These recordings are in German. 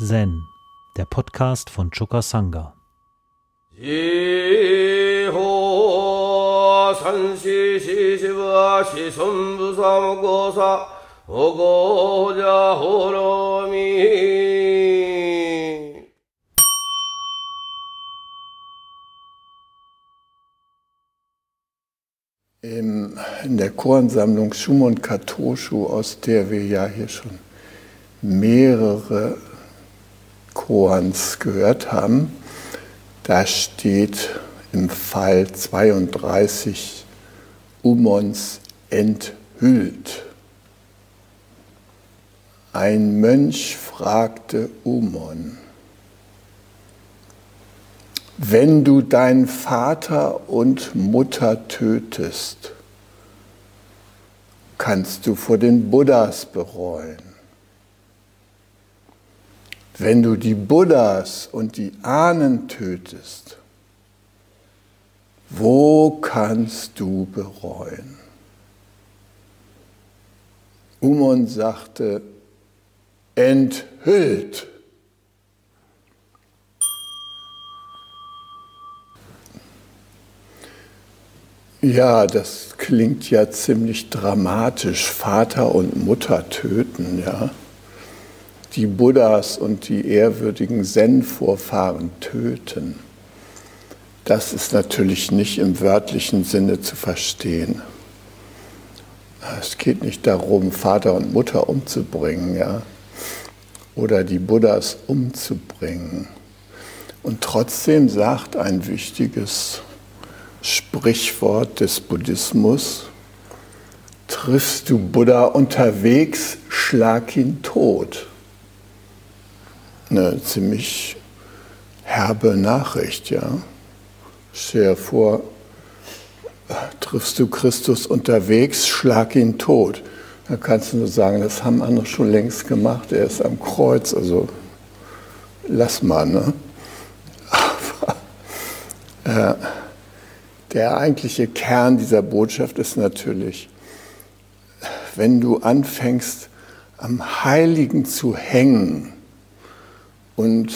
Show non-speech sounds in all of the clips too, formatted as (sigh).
Zen, der Podcast von Choka Sangha. in der Choransammlung Shumon Katoshu, aus der wir ja hier schon mehrere Koans gehört haben, da steht im Fall 32 Umons enthüllt. Ein Mönch fragte Umon, wenn du deinen Vater und Mutter tötest, kannst du vor den Buddhas bereuen. Wenn du die Buddhas und die Ahnen tötest, wo kannst du bereuen? Umon sagte, enthüllt. Ja, das klingt ja ziemlich dramatisch. Vater und Mutter töten, ja die Buddhas und die ehrwürdigen Zen-Vorfahren töten, das ist natürlich nicht im wörtlichen Sinne zu verstehen. Es geht nicht darum, Vater und Mutter umzubringen, ja, oder die Buddhas umzubringen. Und trotzdem sagt ein wichtiges Sprichwort des Buddhismus, triffst du Buddha unterwegs, schlag ihn tot eine ziemlich herbe Nachricht, ja. Stell dir vor, triffst du Christus unterwegs, schlag ihn tot. Da kannst du nur sagen, das haben andere schon längst gemacht, er ist am Kreuz, also lass mal, ne? Aber äh, der eigentliche Kern dieser Botschaft ist natürlich, wenn du anfängst, am Heiligen zu hängen, und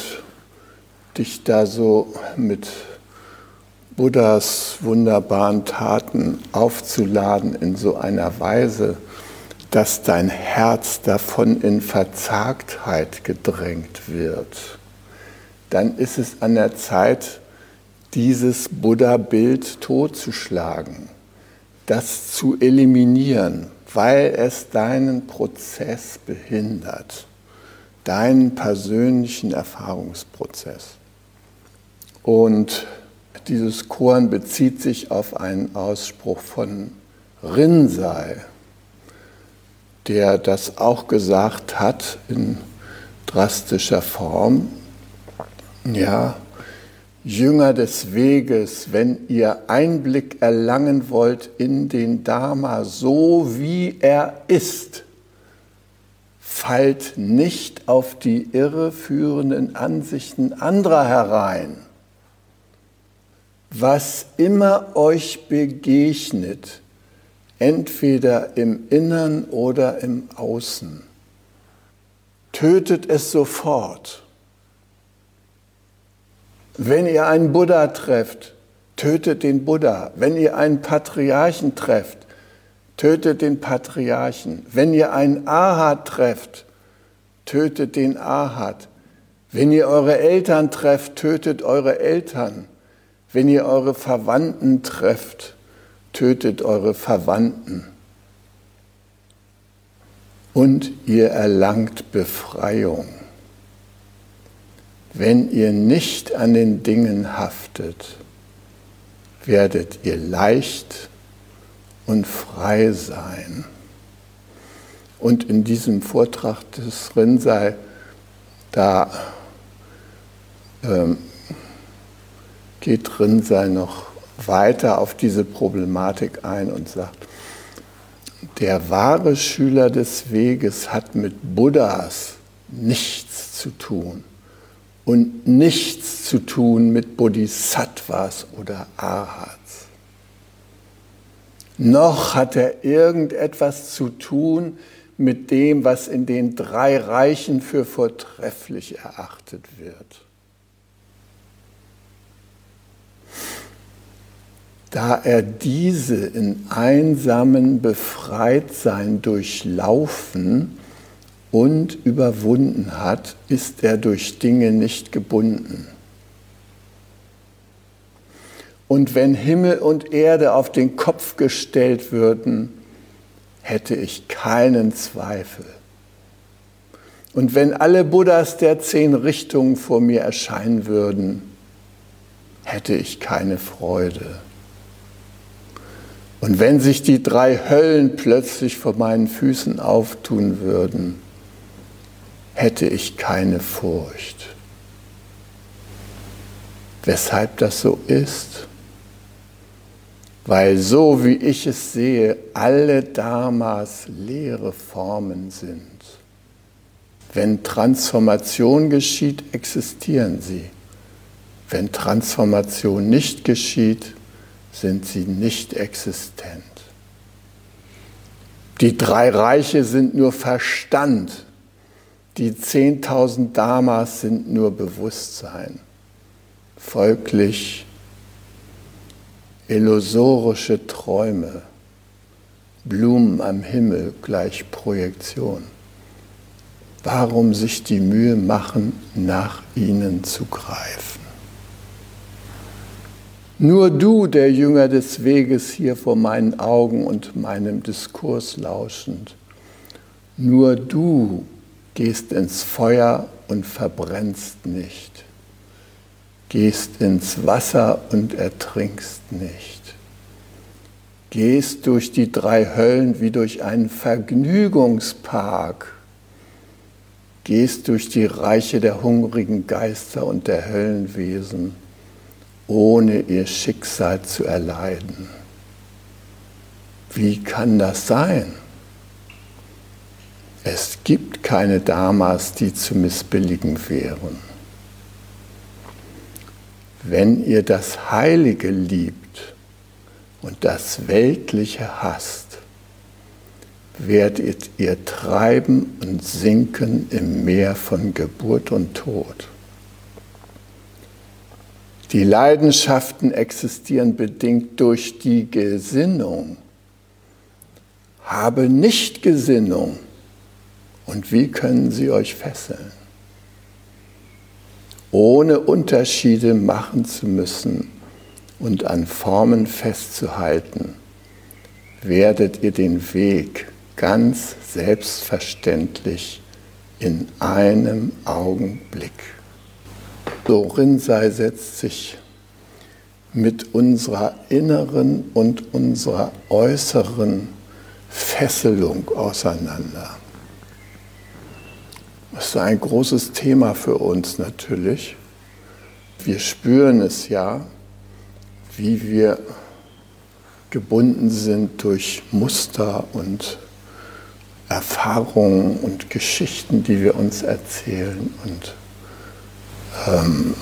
dich da so mit Buddhas wunderbaren Taten aufzuladen in so einer Weise, dass dein Herz davon in Verzagtheit gedrängt wird, dann ist es an der Zeit, dieses Buddha-Bild totzuschlagen, das zu eliminieren, weil es deinen Prozess behindert deinen persönlichen Erfahrungsprozess. Und dieses Korn bezieht sich auf einen Ausspruch von Rinzai, der das auch gesagt hat in drastischer Form. Ja, Jünger des Weges, wenn ihr Einblick erlangen wollt in den Dharma, so wie er ist, fallt nicht auf die irreführenden Ansichten anderer herein. Was immer euch begegnet, entweder im Innern oder im Außen, tötet es sofort. Wenn ihr einen Buddha trefft, tötet den Buddha. Wenn ihr einen Patriarchen trefft, tötet den Patriarchen. Wenn ihr einen Ahad trefft, tötet den Ahad. Wenn ihr eure Eltern trefft, tötet eure Eltern. Wenn ihr eure Verwandten trefft, tötet eure Verwandten. Und ihr erlangt Befreiung. Wenn ihr nicht an den Dingen haftet, werdet ihr leicht und frei sein. Und in diesem Vortrag des Rinzai, da ähm, geht Rinzai noch weiter auf diese Problematik ein und sagt, der wahre Schüler des Weges hat mit Buddhas nichts zu tun und nichts zu tun mit Bodhisattvas oder Arhats noch hat er irgendetwas zu tun mit dem, was in den drei Reichen für vortrefflich erachtet wird. Da er diese in einsamen Befreitsein durchlaufen und überwunden hat, ist er durch Dinge nicht gebunden. Und wenn Himmel und Erde auf den Kopf gestellt würden, hätte ich keinen Zweifel. Und wenn alle Buddhas der zehn Richtungen vor mir erscheinen würden, hätte ich keine Freude. Und wenn sich die drei Höllen plötzlich vor meinen Füßen auftun würden, hätte ich keine Furcht. Weshalb das so ist? Weil so wie ich es sehe, alle Dharmas leere Formen sind. Wenn Transformation geschieht, existieren sie. Wenn Transformation nicht geschieht, sind sie nicht existent. Die drei Reiche sind nur Verstand, die 10.000 Dharmas sind nur Bewusstsein. Folglich illusorische Träume, Blumen am Himmel gleich Projektion. Warum sich die Mühe machen, nach ihnen zu greifen? Nur du, der Jünger des Weges hier vor meinen Augen und meinem Diskurs lauschend, nur du gehst ins Feuer und verbrennst nicht gehst ins Wasser und ertrinkst nicht. Gehst durch die drei Höllen wie durch einen Vergnügungspark. Gehst durch die Reiche der hungrigen Geister und der Höllenwesen, ohne ihr Schicksal zu erleiden. Wie kann das sein? Es gibt keine Damas, die zu missbilligen wären. Wenn ihr das Heilige liebt und das Weltliche hasst, werdet ihr treiben und sinken im Meer von Geburt und Tod. Die Leidenschaften existieren bedingt durch die Gesinnung. Habe nicht Gesinnung. Und wie können sie euch fesseln? Ohne Unterschiede machen zu müssen und an Formen festzuhalten, werdet ihr den Weg ganz selbstverständlich in einem Augenblick. Dorinsei setzt sich mit unserer inneren und unserer äußeren Fesselung auseinander. Das ist ein großes Thema für uns natürlich. Wir spüren es ja, wie wir gebunden sind durch Muster und Erfahrungen und Geschichten, die wir uns erzählen und ähm,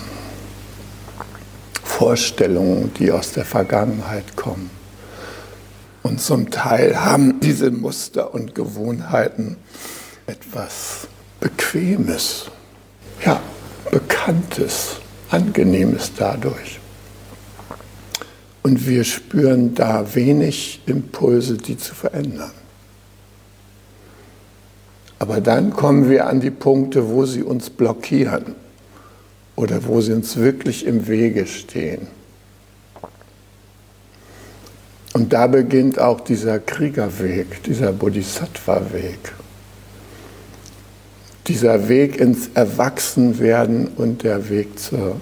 Vorstellungen, die aus der Vergangenheit kommen. Und zum Teil haben diese Muster und Gewohnheiten etwas Bequemes, ja, Bekanntes, Angenehmes dadurch. Und wir spüren da wenig Impulse, die zu verändern. Aber dann kommen wir an die Punkte, wo sie uns blockieren oder wo sie uns wirklich im Wege stehen. Und da beginnt auch dieser Kriegerweg, dieser Bodhisattva-Weg dieser Weg ins Erwachsenwerden und der Weg zur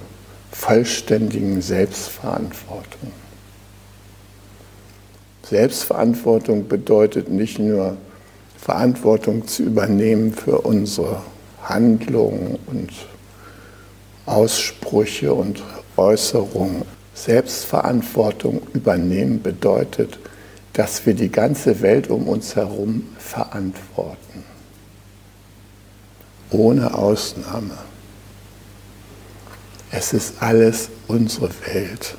vollständigen Selbstverantwortung. Selbstverantwortung bedeutet nicht nur Verantwortung zu übernehmen für unsere Handlungen und Aussprüche und Äußerungen. Selbstverantwortung übernehmen bedeutet, dass wir die ganze Welt um uns herum verantworten ohne Ausnahme. Es ist alles unsere Welt.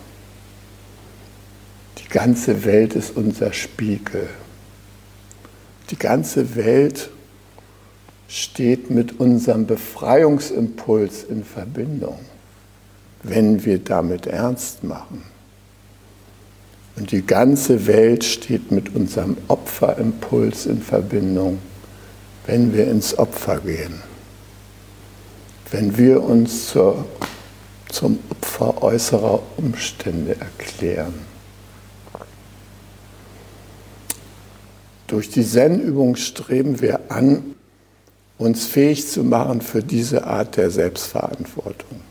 Die ganze Welt ist unser Spiegel. Die ganze Welt steht mit unserem Befreiungsimpuls in Verbindung, wenn wir damit ernst machen. Und die ganze Welt steht mit unserem Opferimpuls in Verbindung, wenn wir ins Opfer gehen. Wenn wir uns zur, zum Opfer äußerer Umstände erklären. Durch die Zen-Übung streben wir an, uns fähig zu machen für diese Art der Selbstverantwortung.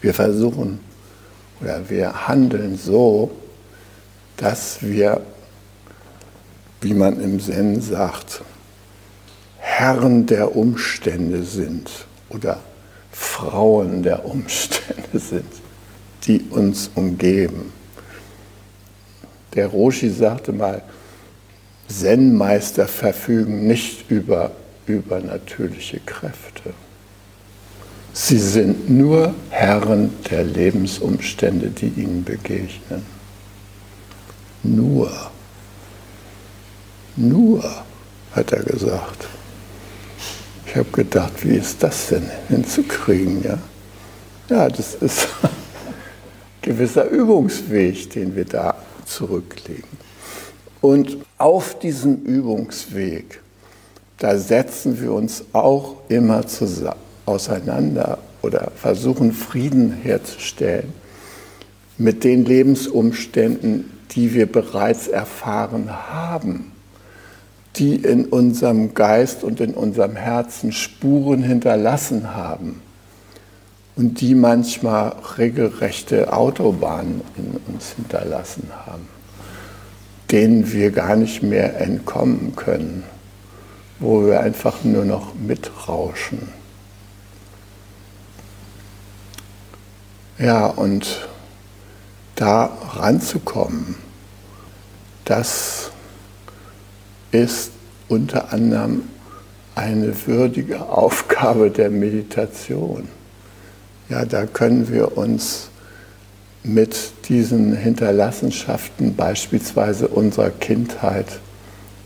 Wir versuchen oder wir handeln so, dass wir, wie man im Zen sagt, Herren der Umstände sind oder Frauen der Umstände sind, die uns umgeben. Der Roshi sagte mal, Zen-Meister verfügen nicht über übernatürliche Kräfte. Sie sind nur Herren der Lebensumstände, die ihnen begegnen. Nur. Nur, hat er gesagt. Ich habe gedacht, wie ist das denn hinzukriegen? Ja, ja das ist ein gewisser Übungsweg, den wir da zurücklegen. Und auf diesem Übungsweg, da setzen wir uns auch immer zusammen, auseinander oder versuchen Frieden herzustellen mit den Lebensumständen, die wir bereits erfahren haben, die in unserem Geist und in unserem Herzen Spuren hinterlassen haben und die manchmal regelrechte Autobahnen in uns hinterlassen haben, denen wir gar nicht mehr entkommen können, wo wir einfach nur noch mitrauschen. Ja, und da ranzukommen, das ist unter anderem eine würdige Aufgabe der Meditation. Ja, da können wir uns mit diesen Hinterlassenschaften beispielsweise unserer Kindheit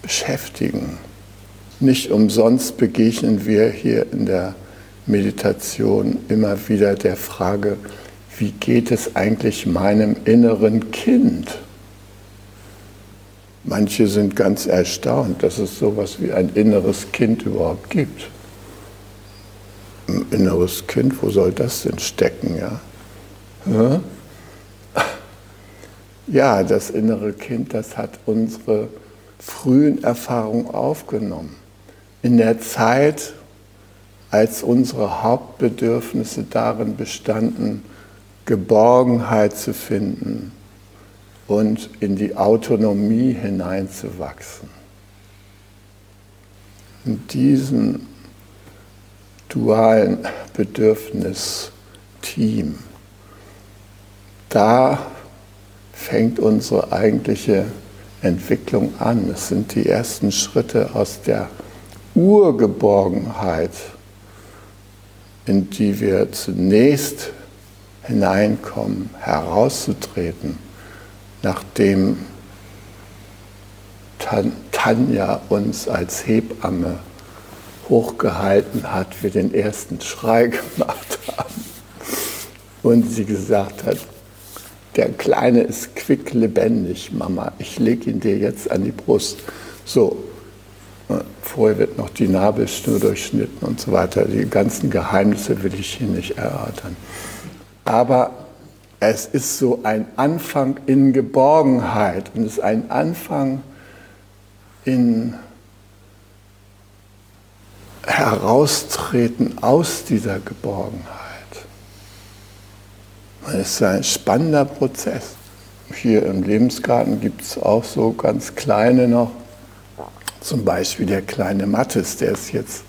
beschäftigen. Nicht umsonst begegnen wir hier in der Meditation immer wieder der Frage, wie geht es eigentlich meinem inneren Kind? Manche sind ganz erstaunt, dass es so etwas wie ein inneres Kind überhaupt gibt. Ein inneres Kind, wo soll das denn stecken? Ja, ja das innere Kind, das hat unsere frühen Erfahrungen aufgenommen. In der Zeit, als unsere Hauptbedürfnisse darin bestanden, Geborgenheit zu finden und in die Autonomie hineinzuwachsen. In diesem dualen Bedürfnisteam, da fängt unsere eigentliche Entwicklung an. Es sind die ersten Schritte aus der Urgeborgenheit, in die wir zunächst hineinkommen, herauszutreten, nachdem Tanja uns als Hebamme hochgehalten hat, wir den ersten Schrei (laughs) gemacht haben und sie gesagt hat, der Kleine ist quicklebendig, Mama, ich lege ihn dir jetzt an die Brust. So, vorher wird noch die Nabelschnur durchschnitten und so weiter. Die ganzen Geheimnisse will ich hier nicht erörtern aber es ist so ein Anfang in Geborgenheit und es ist ein Anfang in Heraustreten aus dieser Geborgenheit. Es ist ein spannender Prozess. Hier im Lebensgarten gibt es auch so ganz kleine noch, zum Beispiel der kleine Mattes, der ist jetzt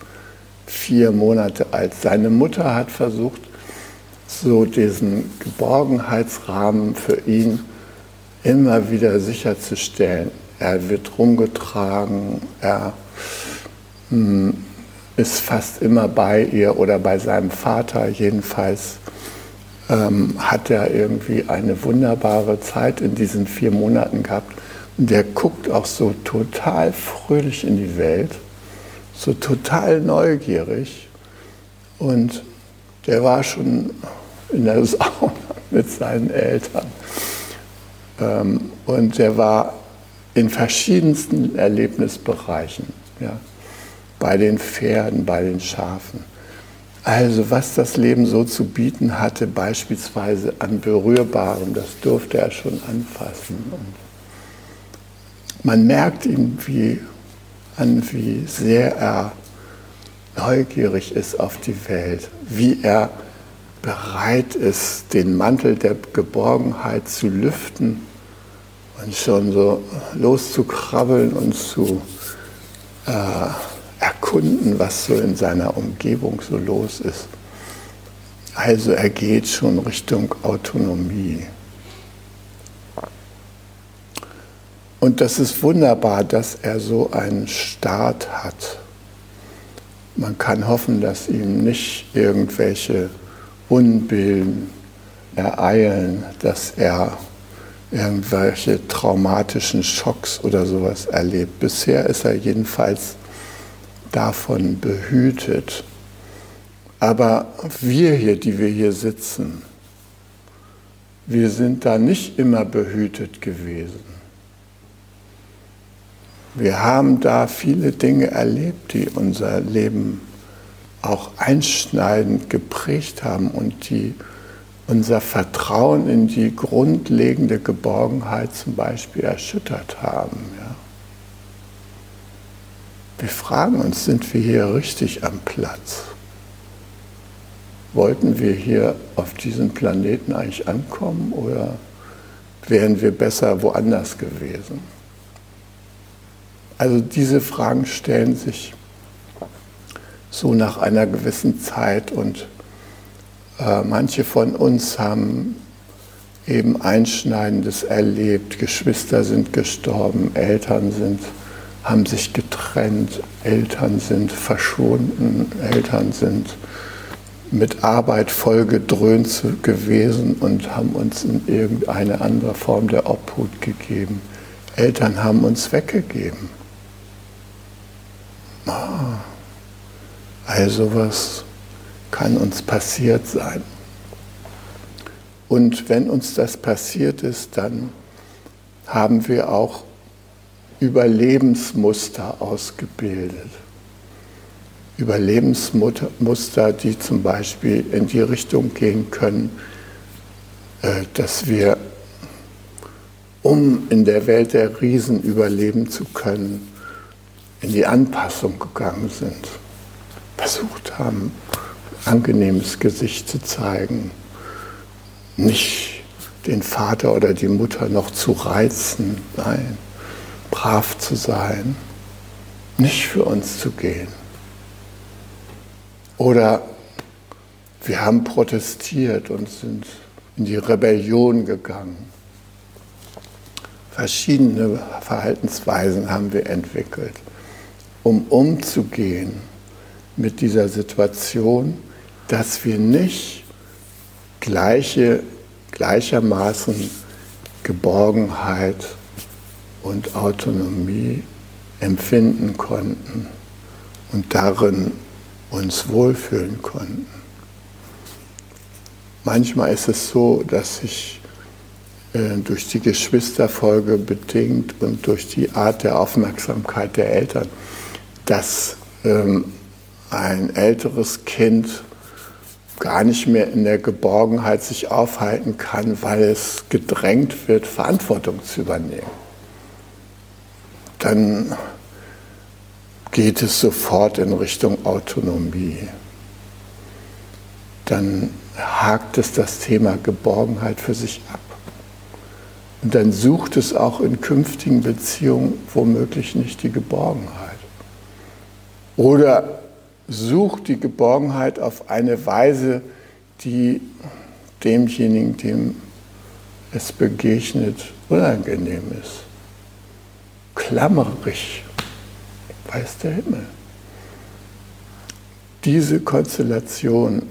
vier Monate alt. Seine Mutter hat versucht, so diesen Geborgenheitsrahmen für ihn immer wieder sicherzustellen. Er wird rumgetragen, er hm, ist fast immer bei ihr oder bei seinem Vater. Jedenfalls ähm, hat er irgendwie eine wunderbare Zeit in diesen vier Monaten gehabt, Und der guckt auch so total fröhlich in die Welt, so total neugierig. Und der war schon in der Sauna (laughs) mit seinen Eltern. Ähm, und der war in verschiedensten Erlebnisbereichen. Ja? Bei den Pferden, bei den Schafen. Also was das Leben so zu bieten hatte, beispielsweise an Berührbarem, das durfte er schon anfassen. Und man merkt ihm wie, an, wie sehr er neugierig ist auf die Welt, wie er bereit ist, den Mantel der Geborgenheit zu lüften und schon so loszukrabbeln und zu äh, erkunden, was so in seiner Umgebung so los ist. Also er geht schon Richtung Autonomie. Und das ist wunderbar, dass er so einen Start hat. Man kann hoffen, dass ihm nicht irgendwelche Unbilden ereilen, dass er irgendwelche traumatischen Schocks oder sowas erlebt. Bisher ist er jedenfalls davon behütet. Aber wir hier, die wir hier sitzen, wir sind da nicht immer behütet gewesen. Wir haben da viele Dinge erlebt, die unser Leben auch einschneidend geprägt haben und die unser Vertrauen in die grundlegende Geborgenheit zum Beispiel erschüttert haben. Ja. Wir fragen uns, sind wir hier richtig am Platz? Wollten wir hier auf diesem Planeten eigentlich ankommen oder wären wir besser woanders gewesen? Also diese Fragen stellen sich so nach einer gewissen Zeit und äh, manche von uns haben eben Einschneidendes erlebt. Geschwister sind gestorben, Eltern sind, haben sich getrennt, Eltern sind verschwunden, Eltern sind mit Arbeit vollgedröhnt gewesen und haben uns in irgendeine andere Form der Obhut gegeben. Eltern haben uns weggegeben. Ah, also was kann uns passiert sein. Und wenn uns das passiert ist, dann haben wir auch Überlebensmuster ausgebildet. Überlebensmuster, die zum Beispiel in die Richtung gehen können, äh, dass wir, um in der Welt der Riesen überleben zu können, in die Anpassung gegangen sind, versucht haben, angenehmes Gesicht zu zeigen, nicht den Vater oder die Mutter noch zu reizen, nein, brav zu sein, nicht für uns zu gehen. Oder wir haben protestiert und sind in die Rebellion gegangen. Verschiedene Verhaltensweisen haben wir entwickelt um umzugehen mit dieser Situation, dass wir nicht gleiche, gleichermaßen Geborgenheit und Autonomie empfinden konnten und darin uns wohlfühlen konnten. Manchmal ist es so, dass ich äh, durch die Geschwisterfolge bedingt und durch die Art der Aufmerksamkeit der Eltern dass ähm, ein älteres Kind gar nicht mehr in der Geborgenheit sich aufhalten kann, weil es gedrängt wird, Verantwortung zu übernehmen. Dann geht es sofort in Richtung Autonomie. Dann hakt es das Thema Geborgenheit für sich ab. Und dann sucht es auch in künftigen Beziehungen womöglich nicht die Geborgenheit. Oder sucht die Geborgenheit auf eine Weise, die demjenigen, dem es begegnet, unangenehm ist. Klammerig, weiß der Himmel. Diese Konstellation,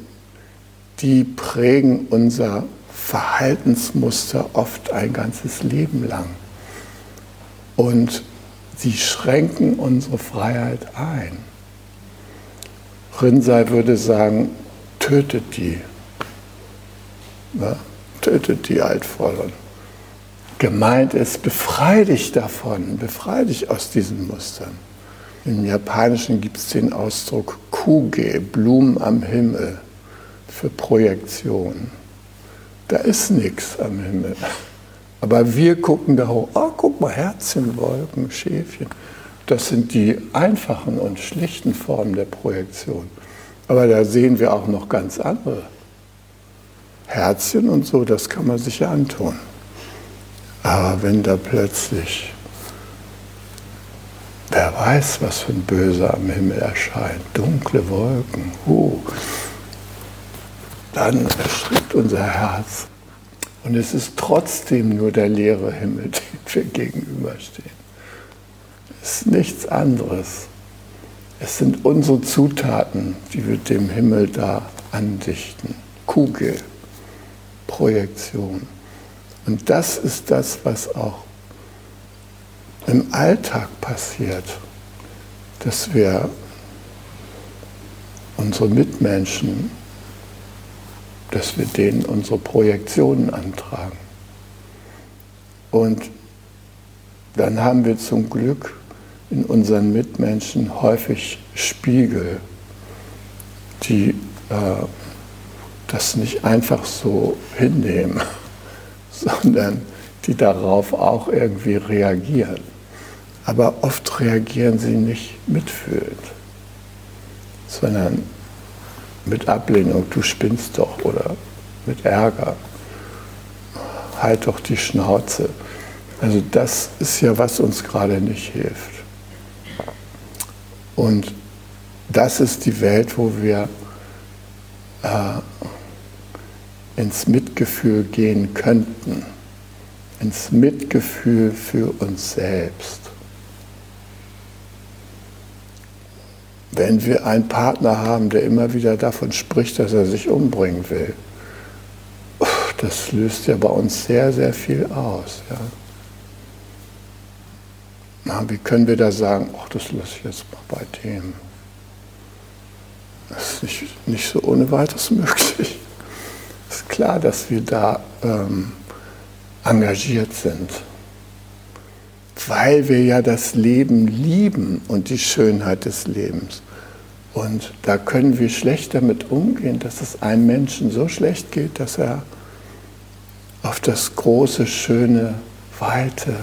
die prägen unser Verhaltensmuster oft ein ganzes Leben lang. und sie schränken unsere Freiheit ein. Rinsei würde sagen, tötet die. Ja, tötet die Altvorderen. Gemeint ist, befreie dich davon, befreie dich aus diesen Mustern. Im Japanischen gibt es den Ausdruck Kuge, Blumen am Himmel, für Projektion. Da ist nichts am Himmel. Aber wir gucken da hoch, oh, guck mal, Herzchen, Wolken, Schäfchen. Das sind die einfachen und schlichten Formen der Projektion. Aber da sehen wir auch noch ganz andere. Herzchen und so, das kann man sich ja antun. Aber wenn da plötzlich, wer weiß, was für ein Böser am Himmel erscheint, dunkle Wolken, uh, dann erschrickt unser Herz. Und es ist trotzdem nur der leere Himmel, (laughs) dem wir gegenüberstehen. Ist nichts anderes. Es sind unsere Zutaten, die wir dem Himmel da andichten. Kugel, Projektion. Und das ist das, was auch im Alltag passiert, dass wir unsere Mitmenschen dass wir denen unsere Projektionen antragen. Und dann haben wir zum Glück in unseren Mitmenschen häufig Spiegel, die äh, das nicht einfach so hinnehmen, (laughs) sondern die darauf auch irgendwie reagieren. Aber oft reagieren sie nicht mitfühlend, sondern mit Ablehnung, du spinnst doch oder mit Ärger, halt doch die Schnauze. Also das ist ja, was uns gerade nicht hilft. Und das ist die Welt, wo wir äh, ins Mitgefühl gehen könnten, ins Mitgefühl für uns selbst. Wenn wir einen Partner haben, der immer wieder davon spricht, dass er sich umbringen will, das löst ja bei uns sehr, sehr viel aus. Ja. Na, wie können wir da sagen, ach, das lasse ich jetzt mal bei dem. Das ist nicht, nicht so ohne weiteres (laughs) möglich. Es ist klar, dass wir da ähm, engagiert sind weil wir ja das Leben lieben und die Schönheit des Lebens. Und da können wir schlecht damit umgehen, dass es einem Menschen so schlecht geht, dass er auf das große, schöne, weite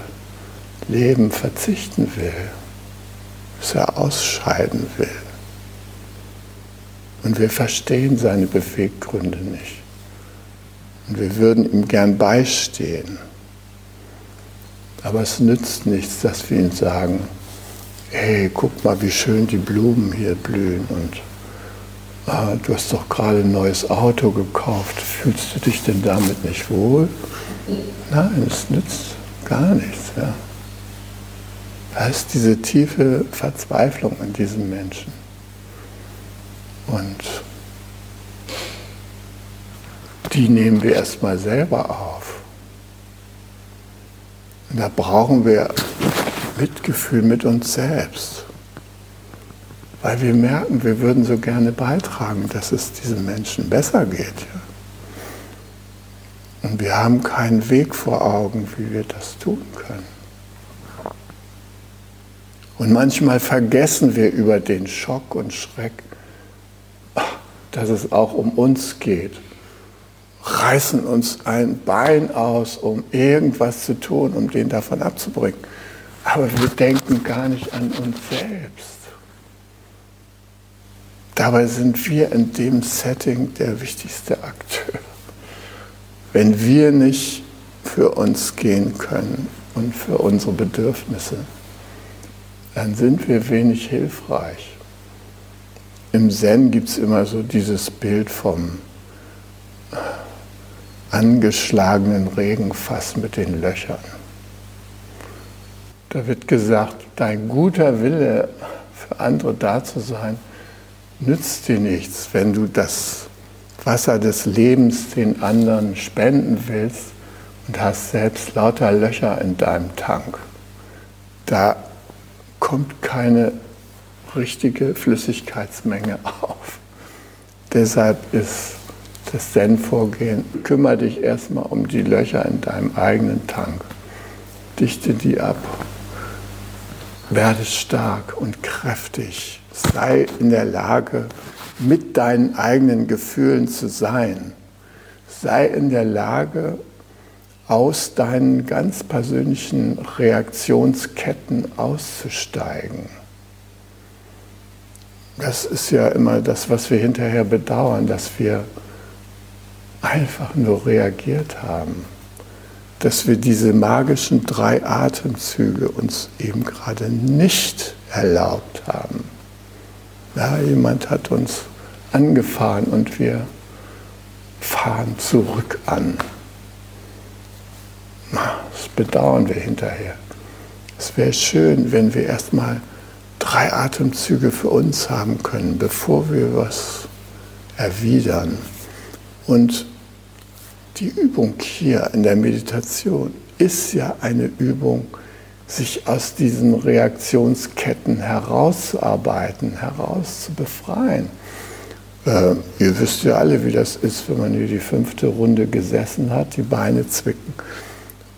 Leben verzichten will, dass er ausscheiden will. Und wir verstehen seine Beweggründe nicht. Und wir würden ihm gern beistehen. Aber es nützt nichts, dass wir ihm sagen, hey, guck mal, wie schön die Blumen hier blühen und ah, du hast doch gerade ein neues Auto gekauft, fühlst du dich denn damit nicht wohl? Nein, es nützt gar nichts. Ja. Da ist diese tiefe Verzweiflung in diesem Menschen. Und die nehmen wir erstmal selber auf. Und da brauchen wir Mitgefühl mit uns selbst. Weil wir merken, wir würden so gerne beitragen, dass es diesen Menschen besser geht. Und wir haben keinen Weg vor Augen, wie wir das tun können. Und manchmal vergessen wir über den Schock und Schreck, dass es auch um uns geht reißen uns ein Bein aus, um irgendwas zu tun, um den davon abzubringen. Aber wir denken gar nicht an uns selbst. Dabei sind wir in dem Setting der wichtigste Akteur. Wenn wir nicht für uns gehen können und für unsere Bedürfnisse, dann sind wir wenig hilfreich. Im Zen gibt es immer so dieses Bild vom angeschlagenen Regenfass mit den Löchern. Da wird gesagt, dein guter Wille für andere da zu sein, nützt dir nichts, wenn du das Wasser des Lebens den anderen spenden willst und hast selbst lauter Löcher in deinem Tank. da kommt keine richtige Flüssigkeitsmenge auf. Deshalb ist das Zen-Vorgehen, kümmere dich erstmal um die Löcher in deinem eigenen Tank. Dichte die ab. Werde stark und kräftig. Sei in der Lage, mit deinen eigenen Gefühlen zu sein. Sei in der Lage, aus deinen ganz persönlichen Reaktionsketten auszusteigen. Das ist ja immer das, was wir hinterher bedauern, dass wir einfach nur reagiert haben, dass wir diese magischen drei Atemzüge uns eben gerade nicht erlaubt haben. Ja, jemand hat uns angefahren und wir fahren zurück an. Bedauern wir hinterher. Es wäre schön, wenn wir erstmal drei Atemzüge für uns haben können, bevor wir was erwidern. Und die Übung hier in der Meditation ist ja eine Übung, sich aus diesen Reaktionsketten herauszuarbeiten, herauszubefreien. Äh, ihr wisst ja alle, wie das ist, wenn man hier die fünfte Runde gesessen hat, die Beine zwicken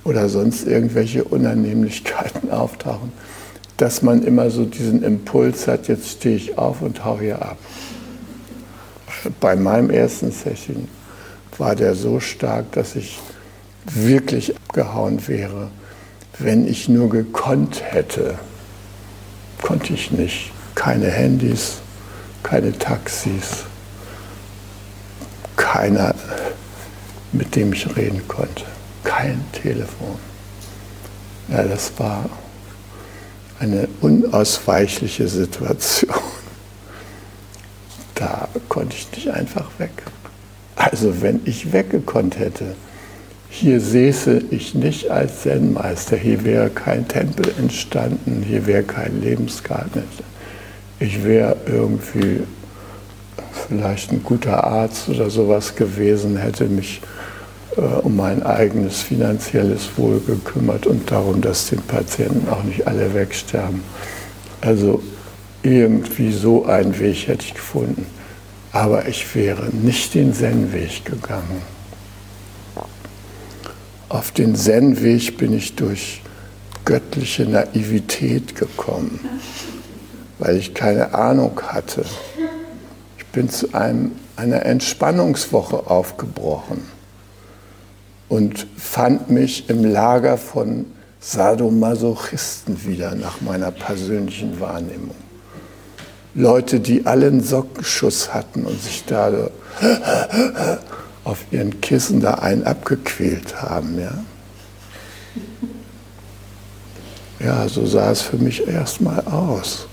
oder sonst irgendwelche Unannehmlichkeiten auftauchen, dass man immer so diesen Impuls hat, jetzt stehe ich auf und hau hier ab. Bei meinem ersten Session war der so stark, dass ich wirklich abgehauen wäre, wenn ich nur gekonnt hätte. Konnte ich nicht. Keine Handys, keine Taxis, keiner, mit dem ich reden konnte. Kein Telefon. Ja, das war eine unausweichliche Situation. Da konnte ich nicht einfach weg. Also wenn ich weggekonnt hätte, hier säße ich nicht als Zen-Meister, hier wäre kein Tempel entstanden, hier wäre kein Lebensgarten. Ich wäre irgendwie vielleicht ein guter Arzt oder sowas gewesen, hätte mich um mein eigenes finanzielles Wohl gekümmert und darum, dass die Patienten auch nicht alle wegsterben. Also irgendwie so einen Weg hätte ich gefunden aber ich wäre nicht den Zen-Weg gegangen. Auf den Zen-Weg bin ich durch göttliche Naivität gekommen, weil ich keine Ahnung hatte. Ich bin zu einem, einer Entspannungswoche aufgebrochen und fand mich im Lager von Sadomasochisten wieder nach meiner persönlichen Wahrnehmung. Leute, die alle einen Sockenschuss hatten und sich da (laughs) auf ihren Kissen da einen abgequält haben. Ja, ja so sah es für mich erstmal aus.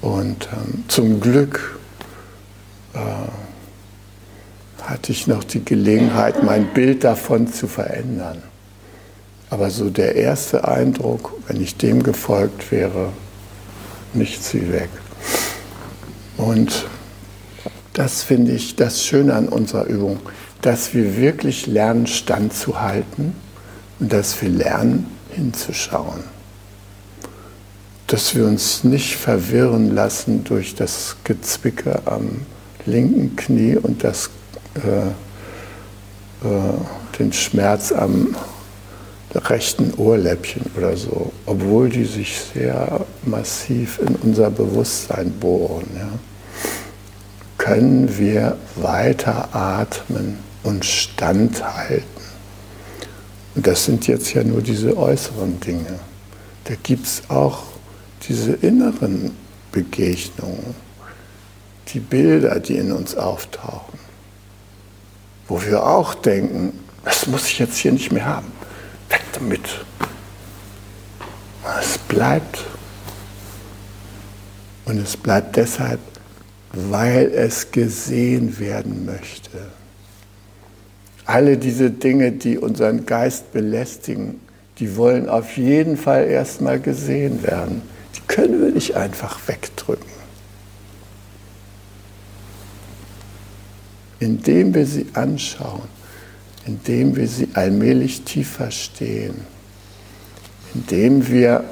Und ähm, zum Glück äh, hatte ich noch die Gelegenheit, mein Bild davon zu verändern. Aber so der erste Eindruck, wenn ich dem gefolgt wäre, nichts wie weg. Und das finde ich das Schöne an unserer Übung, dass wir wirklich lernen, standzuhalten und dass wir lernen, hinzuschauen. Dass wir uns nicht verwirren lassen durch das Gezwicke am linken Knie und das, äh, äh, den Schmerz am rechten Ohrläppchen oder so, obwohl die sich sehr massiv in unser Bewusstsein bohren, ja, können wir weiter atmen und standhalten. Und das sind jetzt ja nur diese äußeren Dinge. Da gibt es auch diese inneren Begegnungen, die Bilder, die in uns auftauchen, wo wir auch denken, das muss ich jetzt hier nicht mehr haben weg damit. Es bleibt. Und es bleibt deshalb, weil es gesehen werden möchte. Alle diese Dinge, die unseren Geist belästigen, die wollen auf jeden Fall erstmal gesehen werden. Die können wir nicht einfach wegdrücken. Indem wir sie anschauen, indem wir sie allmählich tief verstehen, indem wir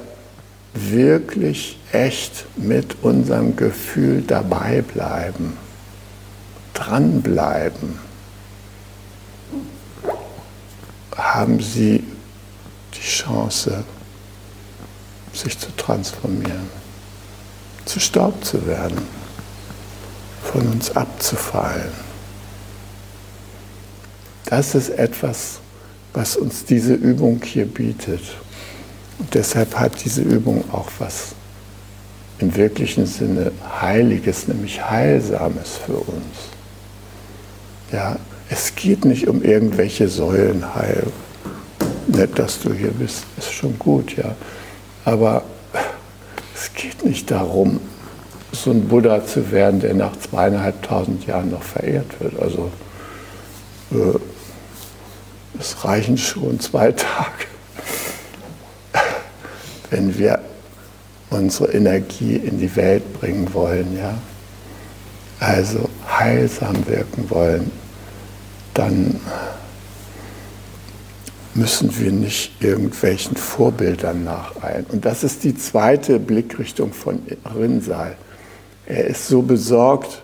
wirklich echt mit unserem Gefühl dabei bleiben, dranbleiben, haben sie die Chance, sich zu transformieren, zu Staub zu werden, von uns abzufallen. Das ist etwas, was uns diese Übung hier bietet. Und deshalb hat diese Übung auch was im wirklichen Sinne Heiliges, nämlich Heilsames für uns. Ja, es geht nicht um irgendwelche Säulenheil. Nett, dass du hier bist, ist schon gut, ja. Aber es geht nicht darum, so ein Buddha zu werden, der nach zweieinhalbtausend Jahren noch verehrt wird. Also äh, es reichen schon zwei Tage wenn wir unsere Energie in die Welt bringen wollen, ja, also heilsam wirken wollen, dann müssen wir nicht irgendwelchen Vorbildern nacheilen. Und das ist die zweite Blickrichtung von Rinnsal. Er ist so besorgt,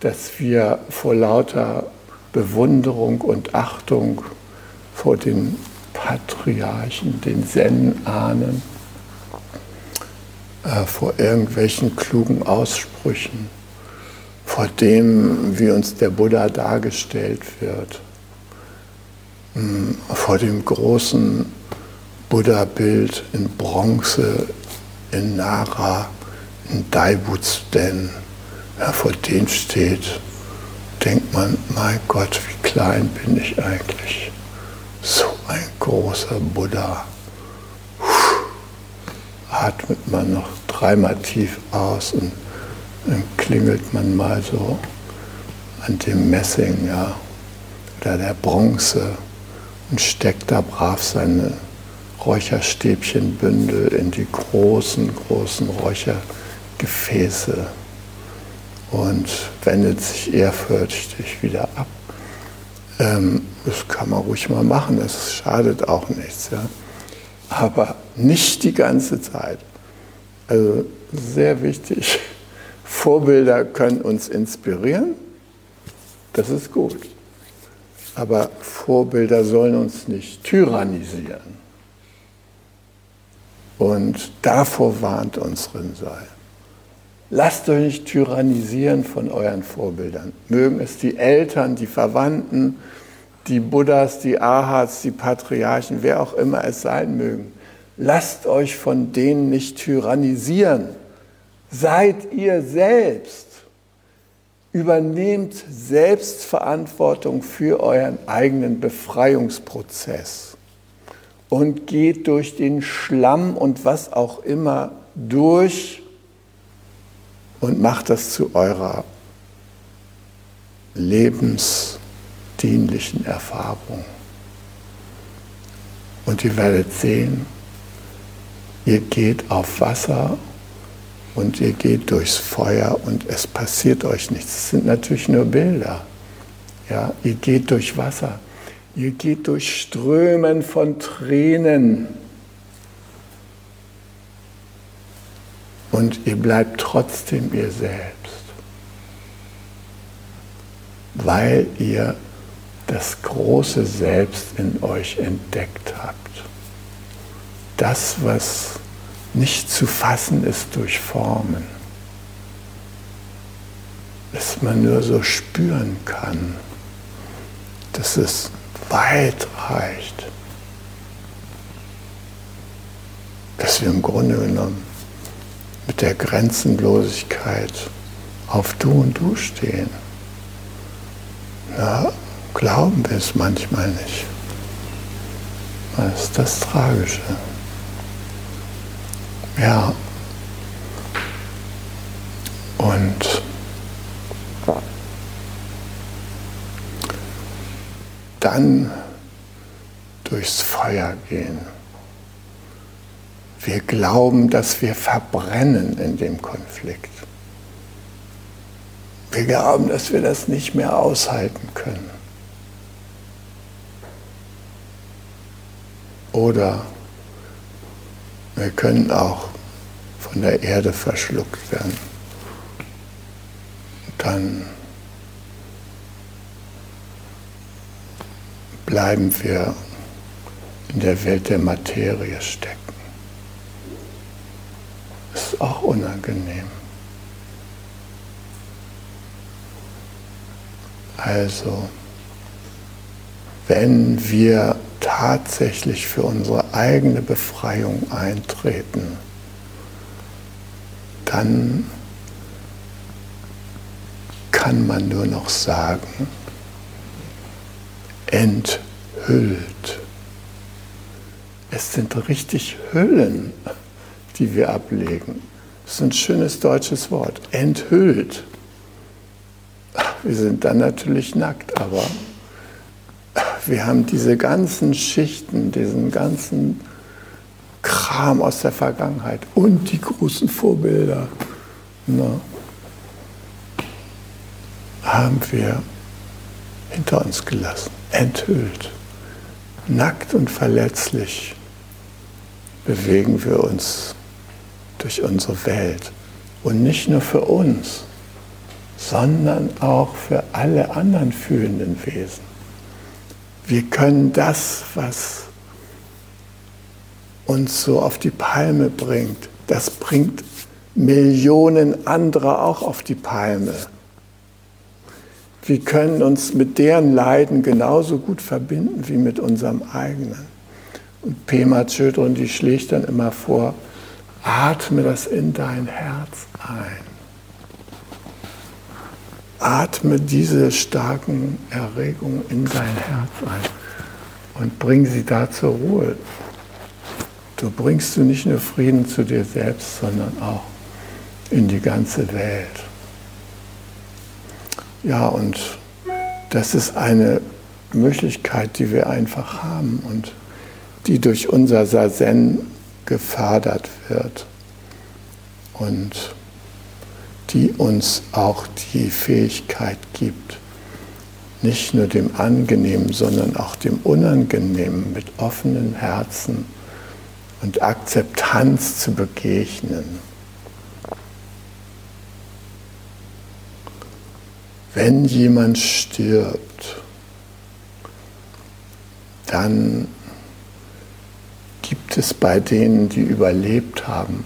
dass wir vor lauter Bewunderung und Achtung vor den Patriarchen, den Zen-Ahnen, äh, vor irgendwelchen klugen Aussprüchen, vor dem, wie uns der Buddha dargestellt wird, hm, vor dem großen Buddha-Bild in Bronze in Nara, in Daibutz-Den, ja, vor dem steht, denkt man, mein Gott, wie klein bin ich eigentlich. Großer Buddha. Atmet man noch dreimal tief aus und dann klingelt man mal so an dem Messing ja, oder der Bronze und steckt da brav seine Räucherstäbchenbündel in die großen, großen Räuchergefäße und wendet sich ehrfürchtig wieder ab. Ähm, das kann man ruhig mal machen, das schadet auch nichts. Ja aber nicht die ganze Zeit. Also sehr wichtig. (laughs) Vorbilder können uns inspirieren, das ist gut. Aber Vorbilder sollen uns nicht tyrannisieren. Und davor warnt uns Rinnsal. Lasst euch nicht tyrannisieren von euren Vorbildern. Mögen es die Eltern, die Verwandten, die Buddhas, die Ahats, die Patriarchen, wer auch immer es sein mögen. Lasst euch von denen nicht tyrannisieren. Seid ihr selbst. Übernehmt Selbstverantwortung für euren eigenen Befreiungsprozess und geht durch den Schlamm und was auch immer durch und macht das zu eurer Lebens- dienlichen Erfahrung. Und ihr werdet sehen, ihr geht auf Wasser und ihr geht durchs Feuer und es passiert euch nichts. Es sind natürlich nur Bilder. Ja, ihr geht durch Wasser. Ihr geht durch Strömen von Tränen. Und ihr bleibt trotzdem ihr selbst, weil ihr das große Selbst in euch entdeckt habt. Das, was nicht zu fassen ist durch Formen, dass man nur so spüren kann, dass es weit reicht, dass wir im Grunde genommen mit der Grenzenlosigkeit auf Du und Du stehen. Na, glauben wir es manchmal nicht. Das ist das Tragische. Ja. Und dann durchs Feuer gehen. Wir glauben, dass wir verbrennen in dem Konflikt. Wir glauben, dass wir das nicht mehr aushalten können. Oder Wir können auch von der Erde verschluckt werden. Dann bleiben wir in der Welt der Materie stecken. Auch unangenehm. Also, wenn wir tatsächlich für unsere eigene Befreiung eintreten, dann kann man nur noch sagen, enthüllt. Es sind richtig Hüllen, die wir ablegen. Das ist ein schönes deutsches Wort. Enthüllt. Wir sind dann natürlich nackt, aber wir haben diese ganzen Schichten, diesen ganzen Kram aus der Vergangenheit und die großen Vorbilder ne, haben wir hinter uns gelassen, enthüllt. Nackt und verletzlich bewegen wir uns durch unsere Welt. Und nicht nur für uns, sondern auch für alle anderen fühlenden Wesen. Wir können das, was uns so auf die Palme bringt, das bringt Millionen andere auch auf die Palme. Wir können uns mit deren Leiden genauso gut verbinden wie mit unserem eigenen. Und Pema Chödrön, die schlägt dann immer vor, atme das in dein Herz ein. Atme diese starken Erregungen in dein Herz ein und bring sie da zur Ruhe. Du bringst du nicht nur Frieden zu dir selbst, sondern auch in die ganze Welt. Ja, und das ist eine Möglichkeit, die wir einfach haben und die durch unser Sazen gefördert wird und die uns auch die Fähigkeit gibt, nicht nur dem Angenehmen, sondern auch dem Unangenehmen mit offenen Herzen und Akzeptanz zu begegnen. Wenn jemand stirbt, dann gibt es bei denen, die überlebt haben,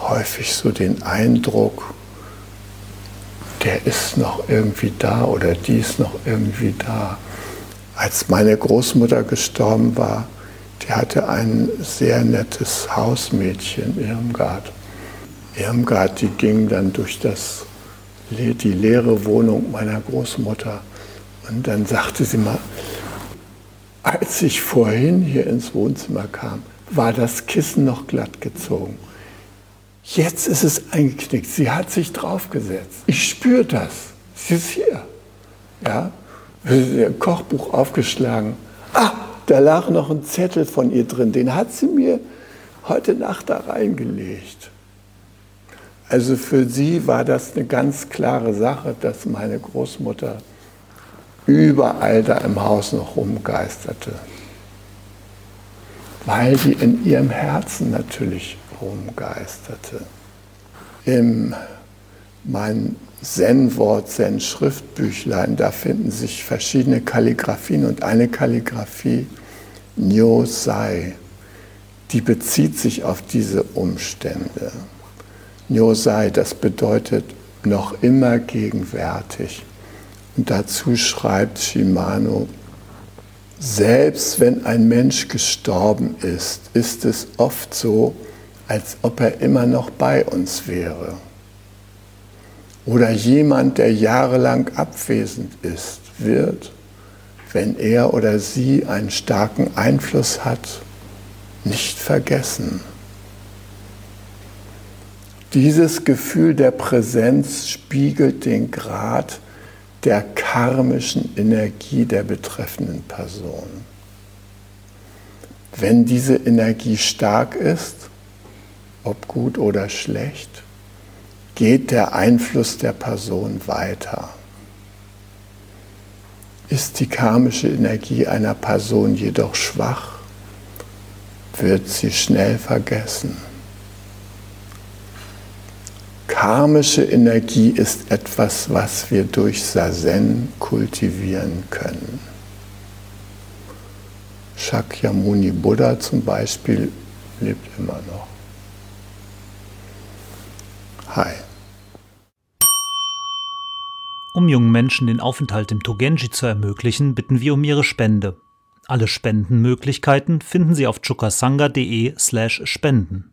häufig so den Eindruck, der ist noch irgendwie da oder die ist noch irgendwie da. Als meine Großmutter gestorben war, die hatte ein sehr nettes Hausmädchen, Irmgard. Irmgard, die ging dann durch das die leere Wohnung meiner Großmutter. Und dann sagte sie mal, als ich vorhin hier ins Wohnzimmer kam, war das Kissen noch glatt gezogen. Jetzt ist es eingeknickt. Sie hat sich draufgesetzt. Ich spüre das. Sie ist hier. Ja, ihr Kochbuch aufgeschlagen. Ah, da lag noch ein Zettel von ihr drin. Den hat sie mir heute Nacht da reingelegt. Also für sie war das eine ganz klare Sache, dass meine Großmutter überall da im Haus noch rumgeisterte. Weil sie in ihrem Herzen natürlich rumgeisterte. In mein Zen-Wort, Zen-Schriftbüchlein, da finden sich verschiedene Kalligraphien und eine Kalligraphie, Nyo Sai, die bezieht sich auf diese Umstände. Nyosai, das bedeutet noch immer gegenwärtig. Und dazu schreibt Shimano, selbst wenn ein Mensch gestorben ist, ist es oft so, als ob er immer noch bei uns wäre. Oder jemand, der jahrelang abwesend ist, wird, wenn er oder sie einen starken Einfluss hat, nicht vergessen. Dieses Gefühl der Präsenz spiegelt den Grad der karmischen Energie der betreffenden Person. Wenn diese Energie stark ist, ob gut oder schlecht, geht der Einfluss der Person weiter. Ist die karmische Energie einer Person jedoch schwach, wird sie schnell vergessen. Karmische Energie ist etwas, was wir durch Sazen kultivieren können. Shakyamuni Buddha zum Beispiel lebt immer noch. Hi. Um jungen Menschen den Aufenthalt im Togenji zu ermöglichen, bitten wir um ihre Spende. Alle Spendenmöglichkeiten finden Sie auf chukasanga.de/spenden.